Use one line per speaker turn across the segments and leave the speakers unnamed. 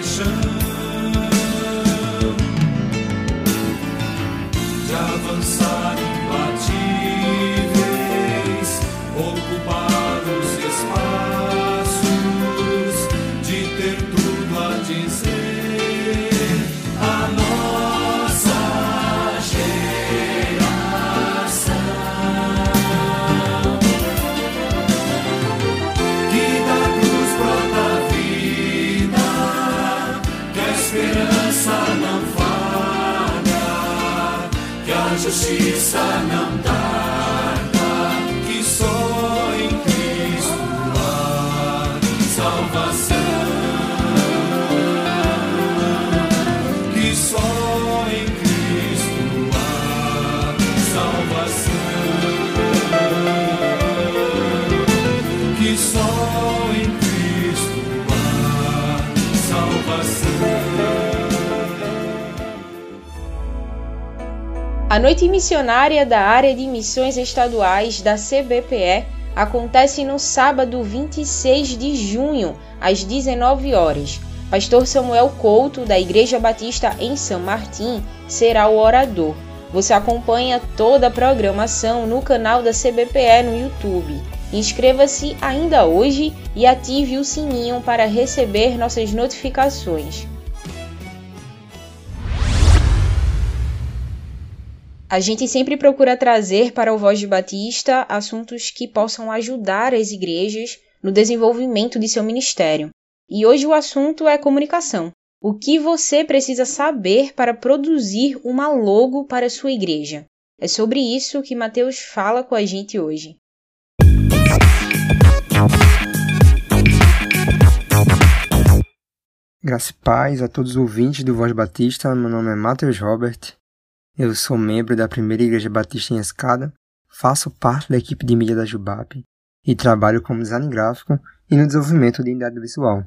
compaixão, de avançar A
Noite Missionária da Área de Missões Estaduais da CBPE acontece no sábado 26 de junho, às 19 horas. Pastor Samuel Couto, da Igreja Batista em São Martim, será o orador. Você acompanha toda a programação no canal da CBPE no YouTube. Inscreva-se ainda hoje e ative o sininho para receber nossas notificações. A gente sempre procura trazer para o Voz de Batista assuntos que possam ajudar as igrejas no desenvolvimento de seu ministério. E hoje o assunto é comunicação. O que você precisa saber para produzir uma logo para a sua igreja? É sobre isso que Mateus fala com a gente hoje.
Graça e paz a todos os ouvintes do Voz Batista. Meu nome é Matheus Robert. Eu sou membro da Primeira Igreja Batista em Escada, faço parte da equipe de mídia da Jubap e trabalho como design gráfico e no desenvolvimento de identidade visual.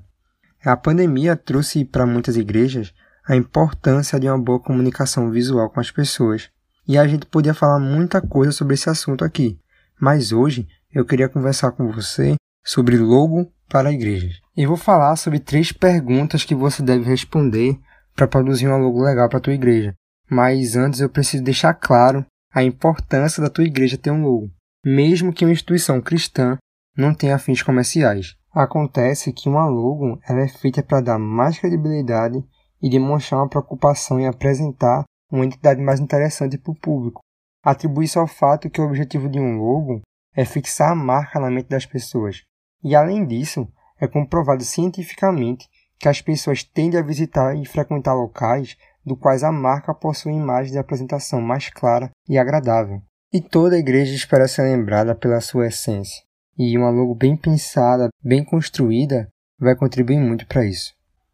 A pandemia trouxe para muitas igrejas a importância de uma boa comunicação visual com as pessoas. E a gente podia falar muita coisa sobre esse assunto aqui, mas hoje eu queria conversar com você sobre logo para igrejas. E vou falar sobre três perguntas que você deve responder para produzir uma logo legal para a tua igreja. Mas antes eu preciso deixar claro a importância da tua igreja ter um logo, mesmo que uma instituição cristã não tenha fins comerciais. Acontece que uma logo ela é feita para dar mais credibilidade e demonstrar uma preocupação em apresentar uma entidade mais interessante para o público. Atribui-se ao fato que o objetivo de um logo é fixar a marca na mente das pessoas. E além disso, é comprovado cientificamente que as pessoas tendem a visitar e frequentar locais do quais a marca possui imagem de apresentação mais clara e agradável. E toda igreja espera ser lembrada pela sua essência. E uma logo bem pensada, bem construída, vai contribuir muito para isso.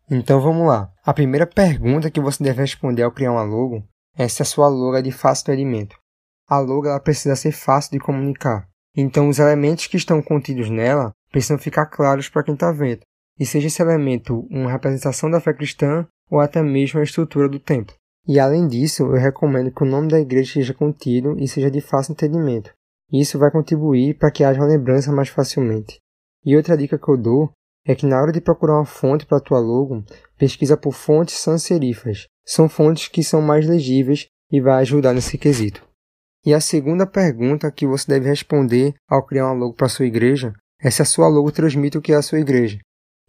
Então vamos lá. A primeira pergunta que você deve responder ao criar uma logo é se a sua logo é de fácil entendimento. A logo ela precisa ser fácil de comunicar. Então os elementos que estão contidos nela precisam ficar claros para quem está vendo. e seja esse elemento uma representação da fé cristã ou até mesmo a estrutura do templo. E além disso, eu recomendo que o nome da igreja seja contido e seja de fácil entendimento. Isso vai contribuir para que haja uma lembrança mais facilmente. E outra dica que eu dou é que na hora de procurar uma fonte para a tua logo, pesquisa por fontes sans serifas. São fontes que são mais legíveis e vai ajudar nesse quesito. E a segunda pergunta que você deve responder ao criar uma logo para sua igreja é se a sua logo transmite o que é a sua igreja.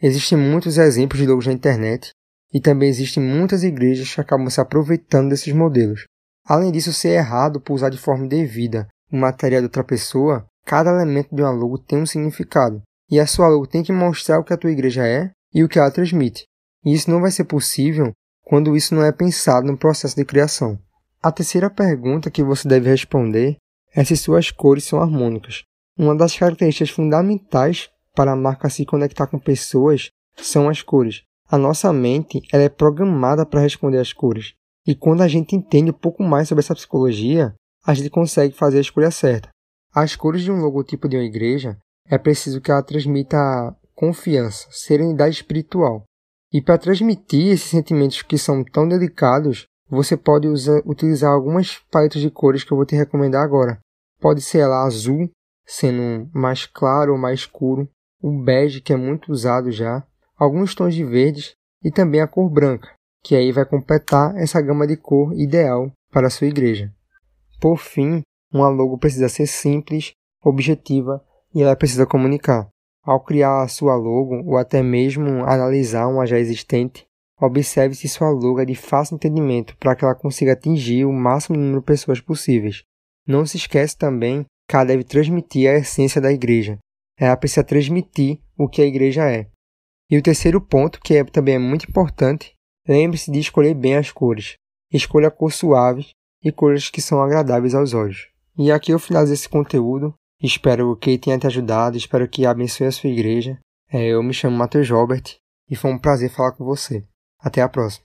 Existem muitos exemplos de logos na internet e também existem muitas igrejas que acabam se aproveitando desses modelos. Além disso ser errado por usar de forma devida o material de outra pessoa, cada elemento de uma logo tem um significado. E a sua logo tem que mostrar o que a tua igreja é e o que ela transmite. E isso não vai ser possível quando isso não é pensado no processo de criação. A terceira pergunta que você deve responder é se suas cores são harmônicas. Uma das características fundamentais para a marca se conectar com pessoas são as cores. A nossa mente ela é programada para responder às cores. E quando a gente entende um pouco mais sobre essa psicologia, a gente consegue fazer a escolha certa. As cores de um logotipo de uma igreja é preciso que ela transmita confiança, serenidade espiritual. E para transmitir esses sentimentos que são tão delicados, você pode usar, utilizar algumas paletas de cores que eu vou te recomendar agora. Pode ser ela azul, sendo mais claro ou mais escuro, o bege, que é muito usado já, alguns tons de verdes e também a cor branca, que aí vai completar essa gama de cor ideal para a sua igreja. Por fim, uma logo precisa ser simples, objetiva e ela precisa comunicar. Ao criar a sua logo ou até mesmo analisar uma já existente, observe se sua logo é de fácil entendimento para que ela consiga atingir o máximo número de pessoas possíveis. Não se esqueça também que ela deve transmitir a essência da igreja. Ela precisa transmitir o que a igreja é. E o terceiro ponto, que é, também é muito importante, lembre-se de escolher bem as cores. Escolha cores suaves e cores que são agradáveis aos olhos. E aqui eu finalizo esse conteúdo. Espero que tenha te ajudado, espero que abençoe a sua igreja. É, eu me chamo Matheus Robert e foi um prazer falar com você. Até a próxima.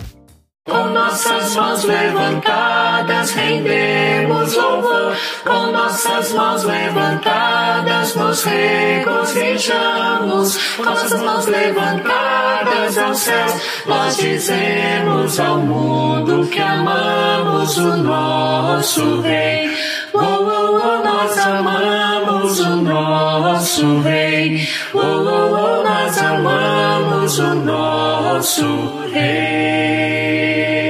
Com nossas mãos levantadas, rendemos louvor. Com nossas mãos levantadas, nos regozijamos. Com nossas mãos levantadas aos céus, nós dizemos ao mundo que amamos o nosso Rei. Oh, oh, oh, nós amamos nosso Rei. Oh, oh, oh, nós amamos o nosso Rei.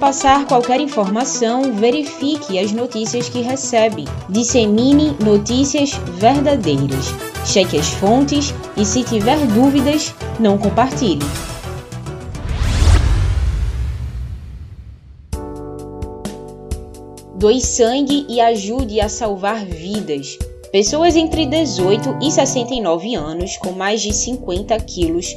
Repassar qualquer informação, verifique as notícias que recebe. Dissemine notícias verdadeiras. Cheque as fontes e, se tiver dúvidas, não compartilhe. Doe sangue e ajude a salvar vidas. Pessoas entre 18 e 69 anos com mais de 50 quilos,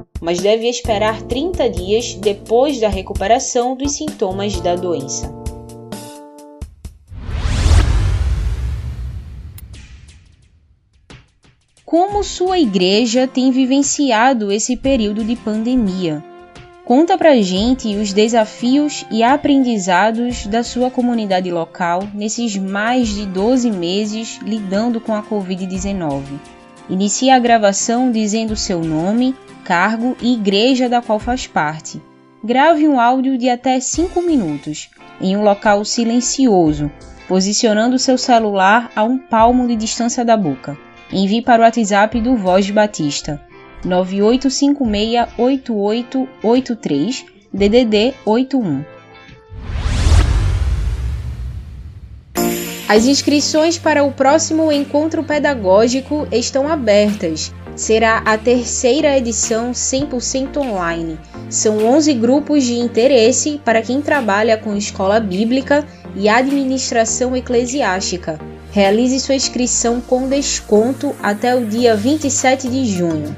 mas deve esperar 30 dias depois da recuperação dos sintomas da doença. Como sua igreja tem vivenciado esse período de pandemia? Conta pra gente os desafios e aprendizados da sua comunidade local nesses mais de 12 meses lidando com a Covid-19. Inicie a gravação dizendo seu nome, cargo e igreja da qual faz parte. Grave um áudio de até 5 minutos, em um local silencioso, posicionando seu celular a um palmo de distância da boca. Envie para o WhatsApp do Voz Batista 98568883 DDD 81. As inscrições para o próximo encontro pedagógico estão abertas. Será a terceira edição 100% online. São 11 grupos de interesse para quem trabalha com escola bíblica e administração eclesiástica. Realize sua inscrição com desconto até o dia 27 de junho.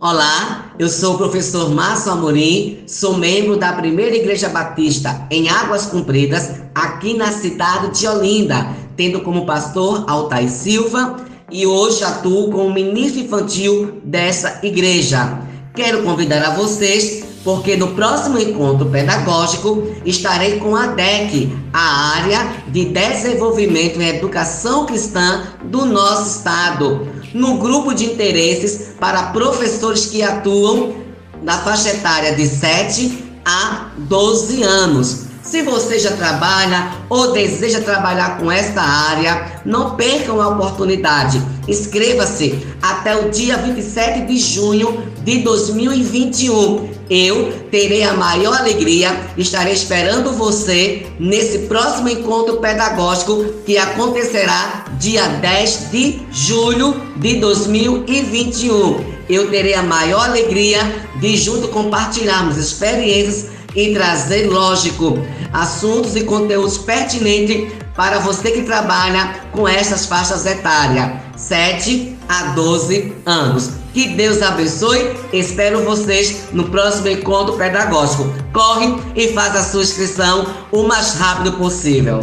Olá, eu sou o professor Márcio Amorim, sou membro da Primeira Igreja Batista em Águas Compridas, aqui na cidade de Olinda, tendo como pastor Altair Silva e hoje atuo como ministro infantil dessa igreja. Quero convidar a vocês, porque no próximo encontro pedagógico estarei com a DEC, a área de desenvolvimento em educação cristã do nosso estado no grupo de interesses para professores que atuam na faixa etária de 7 a 12 anos. Se você já trabalha ou deseja trabalhar com esta área, não percam a oportunidade. Inscreva-se até o dia 27 de junho de 2021. Eu terei a maior alegria, estarei esperando você nesse próximo encontro pedagógico que acontecerá dia 10 de julho de 2021. Eu terei a maior alegria de junto compartilharmos experiências e trazer, lógico, assuntos e conteúdos pertinentes para você que trabalha com essas faixas etárias, 7 a 12 anos. Que Deus abençoe. Espero vocês no próximo encontro pedagógico. Corre e faz a sua inscrição o mais rápido possível.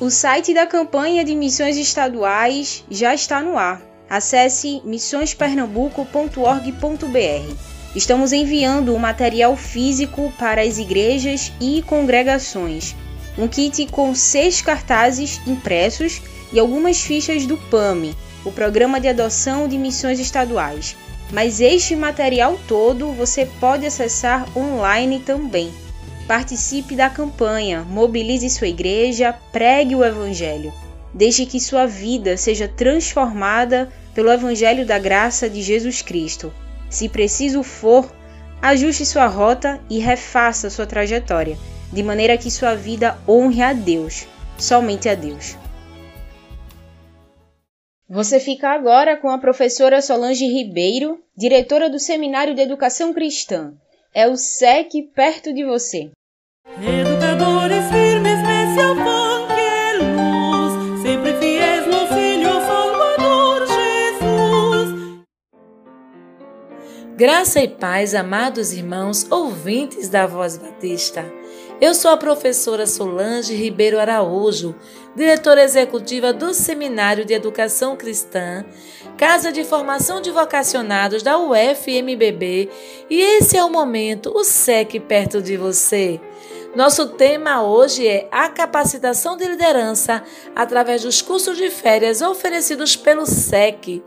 O site da campanha de missões estaduais já está no ar. Acesse missõespernambuco.org.br. Estamos enviando um material físico para as igrejas e congregações. Um kit com seis cartazes impressos e algumas fichas do PAMI, o Programa de Adoção de Missões Estaduais. Mas este material todo você pode acessar online também. Participe da campanha, mobilize sua igreja, pregue o Evangelho. Deixe que sua vida seja transformada pelo Evangelho da graça de Jesus Cristo. Se preciso for, ajuste sua rota e refaça sua trajetória, de maneira que sua vida honre a Deus, somente a Deus. Você fica agora com a professora Solange Ribeiro, diretora do Seminário de Educação Cristã. É o SEC perto de você.
Graça e paz, amados irmãos, ouvintes da Voz Batista. Eu sou a professora Solange Ribeiro Araújo, diretora executiva do Seminário de Educação Cristã, Casa de Formação de Vocacionados da UFMBB, e esse é o momento, o SEC perto de você. Nosso tema hoje é a capacitação de liderança através dos cursos de férias oferecidos pelo SEC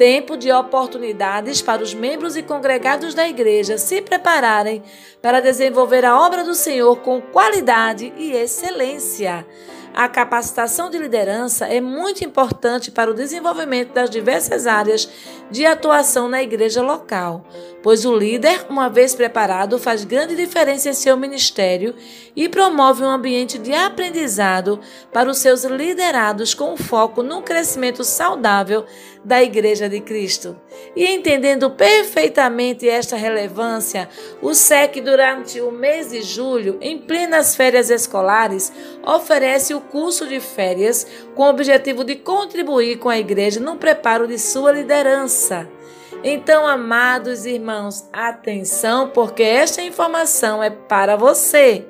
tempo de oportunidades para os membros e congregados da igreja se prepararem para desenvolver a obra do Senhor com qualidade e excelência. A capacitação de liderança é muito importante para o desenvolvimento das diversas áreas de atuação na igreja local, pois o líder, uma vez preparado, faz grande diferença em seu ministério e promove um ambiente de aprendizado para os seus liderados com foco no crescimento saudável da Igreja de Cristo. E entendendo perfeitamente esta relevância, o SEC, durante o mês de julho, em plenas férias escolares, oferece o curso de férias com o objetivo de contribuir com a Igreja no preparo de sua liderança. Então, amados irmãos, atenção, porque esta informação é para você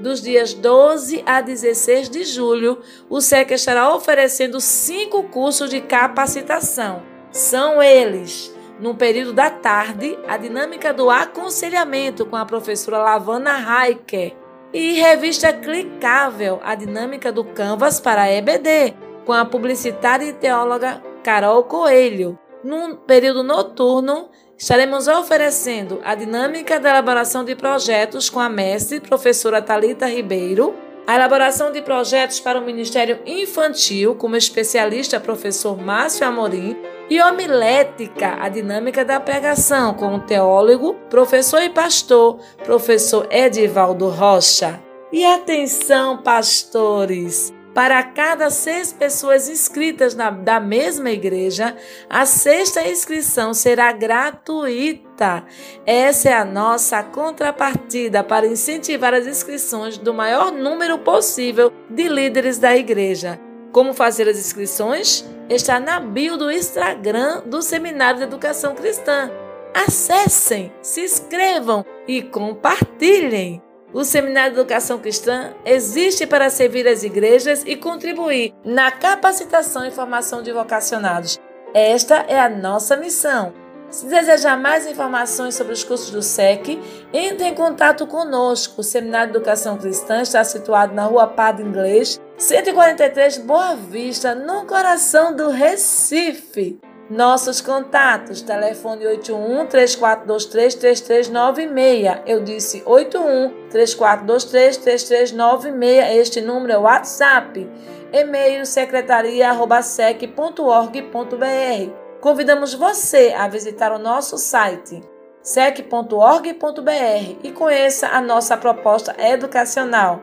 dos dias 12 a 16 de julho, o SEC estará oferecendo cinco cursos de capacitação. São eles: no período da tarde, a dinâmica do aconselhamento com a professora Lavana Raiker e revista clicável, a dinâmica do Canvas para EBD, com a publicitária e teóloga Carol Coelho. No período noturno, Estaremos oferecendo a dinâmica da elaboração de projetos com a mestre, professora Talita Ribeiro, a elaboração de projetos para o Ministério Infantil, como especialista professor Márcio Amorim, e homilética, a dinâmica da pregação, com o teólogo, professor e pastor, professor Edivaldo Rocha. E atenção, pastores! Para cada seis pessoas inscritas na, da mesma igreja, a sexta inscrição será gratuita. Essa é a nossa contrapartida para incentivar as inscrições do maior número possível de líderes da igreja. Como fazer as inscrições? Está na bio do Instagram do Seminário de Educação Cristã. Acessem, se inscrevam e compartilhem. O Seminário de Educação Cristã existe para servir as igrejas e contribuir na capacitação e formação de vocacionados. Esta é a nossa missão. Se desejar mais informações sobre os cursos do SEC, entre em contato conosco. O Seminário de Educação Cristã está situado na Rua Padre Inglês, 143 Boa Vista, no coração do Recife. Nossos contatos, telefone 81 3423 3396. Eu disse 81 3423 3396. Este número é o WhatsApp. E-mail secretaria@sec.org.br. Convidamos você a visitar o nosso site sec.org.br e conheça a nossa proposta educacional.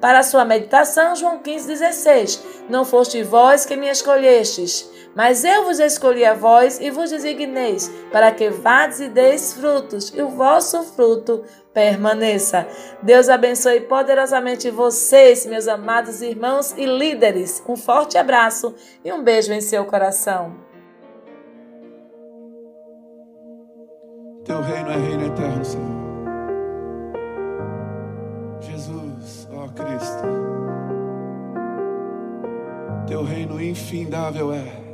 Para a sua meditação, João 15,16. Não foste vós que me escolhestes, mas eu vos escolhi a vós e vos designeis, para que vades e deis frutos, e o vosso fruto permaneça. Deus abençoe poderosamente vocês, meus amados irmãos e líderes. Um forte abraço e um beijo em seu coração.
Teu reino é reino eterno, Senhor. Jesus, ó Cristo. Teu reino infindável é.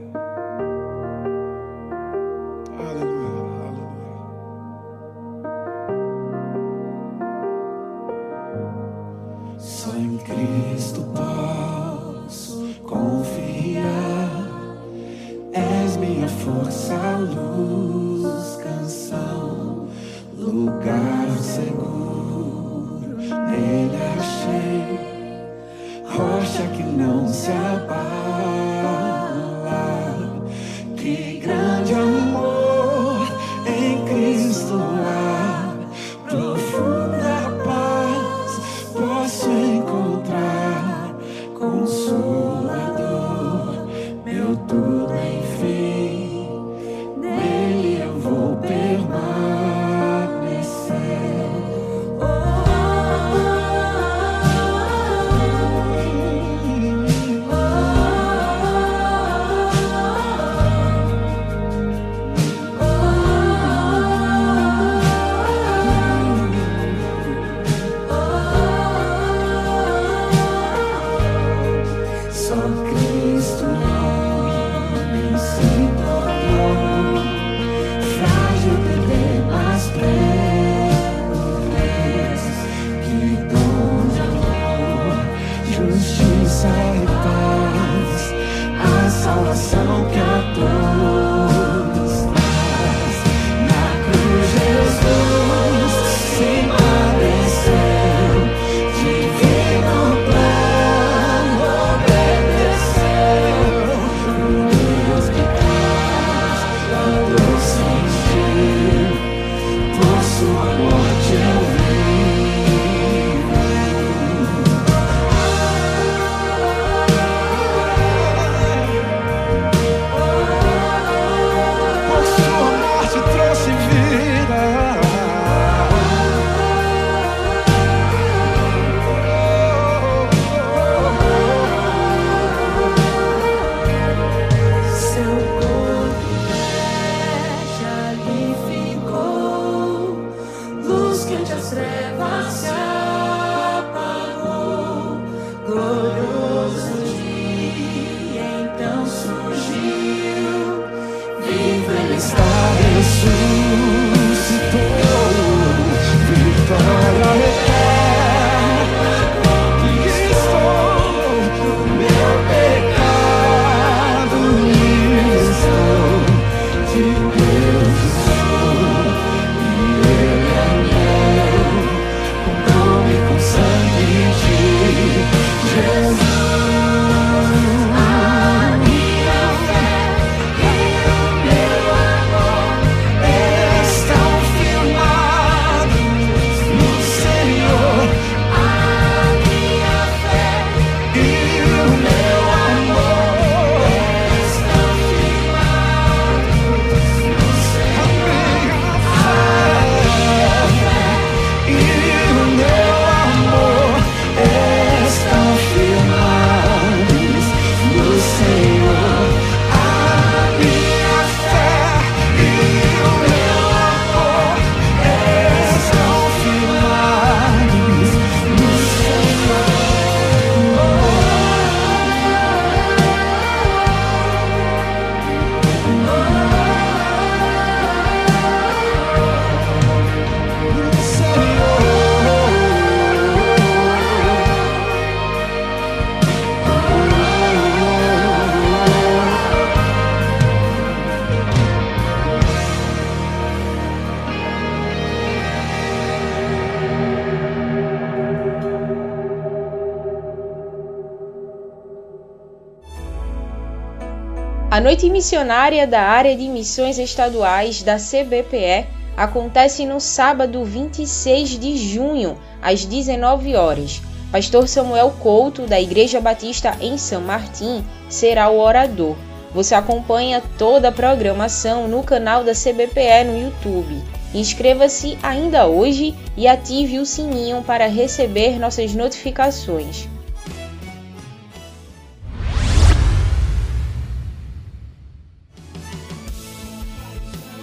Noite Missionária da Área de Missões Estaduais da CBPE acontece no sábado 26 de junho, às 19 horas. Pastor Samuel Couto, da Igreja Batista em São Martim, será o orador. Você acompanha toda a programação no canal da CBPE no YouTube. Inscreva-se ainda hoje e ative o sininho para receber nossas notificações.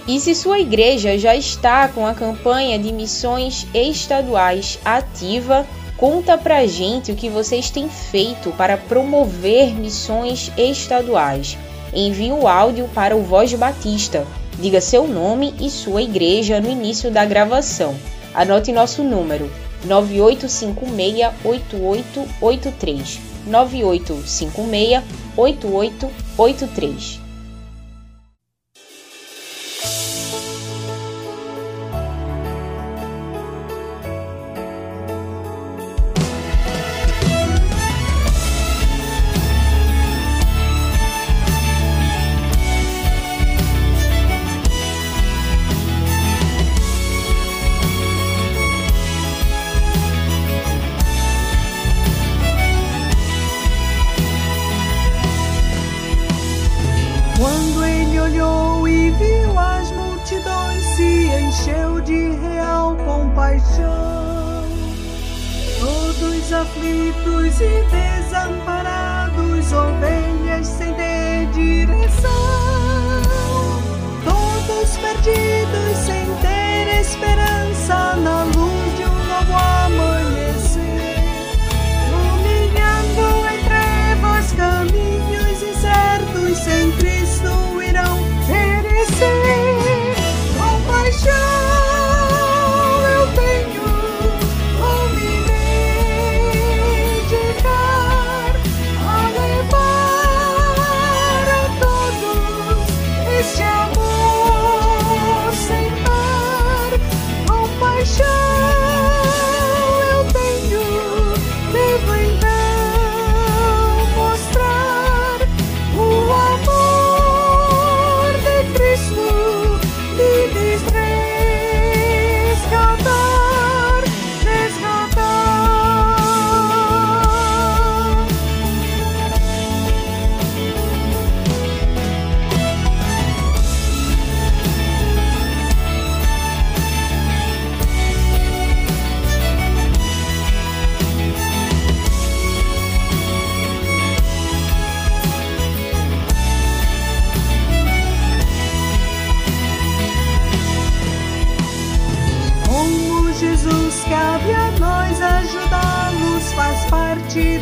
E se sua igreja já está com a campanha de missões estaduais ativa, conta pra gente o que vocês têm feito para promover missões estaduais. Envie o áudio para o Voz Batista. Diga seu nome e sua igreja no início da gravação. Anote nosso número: 98568883. 98568883.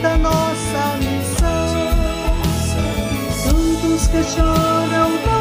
Da nossa missão. Santos que choram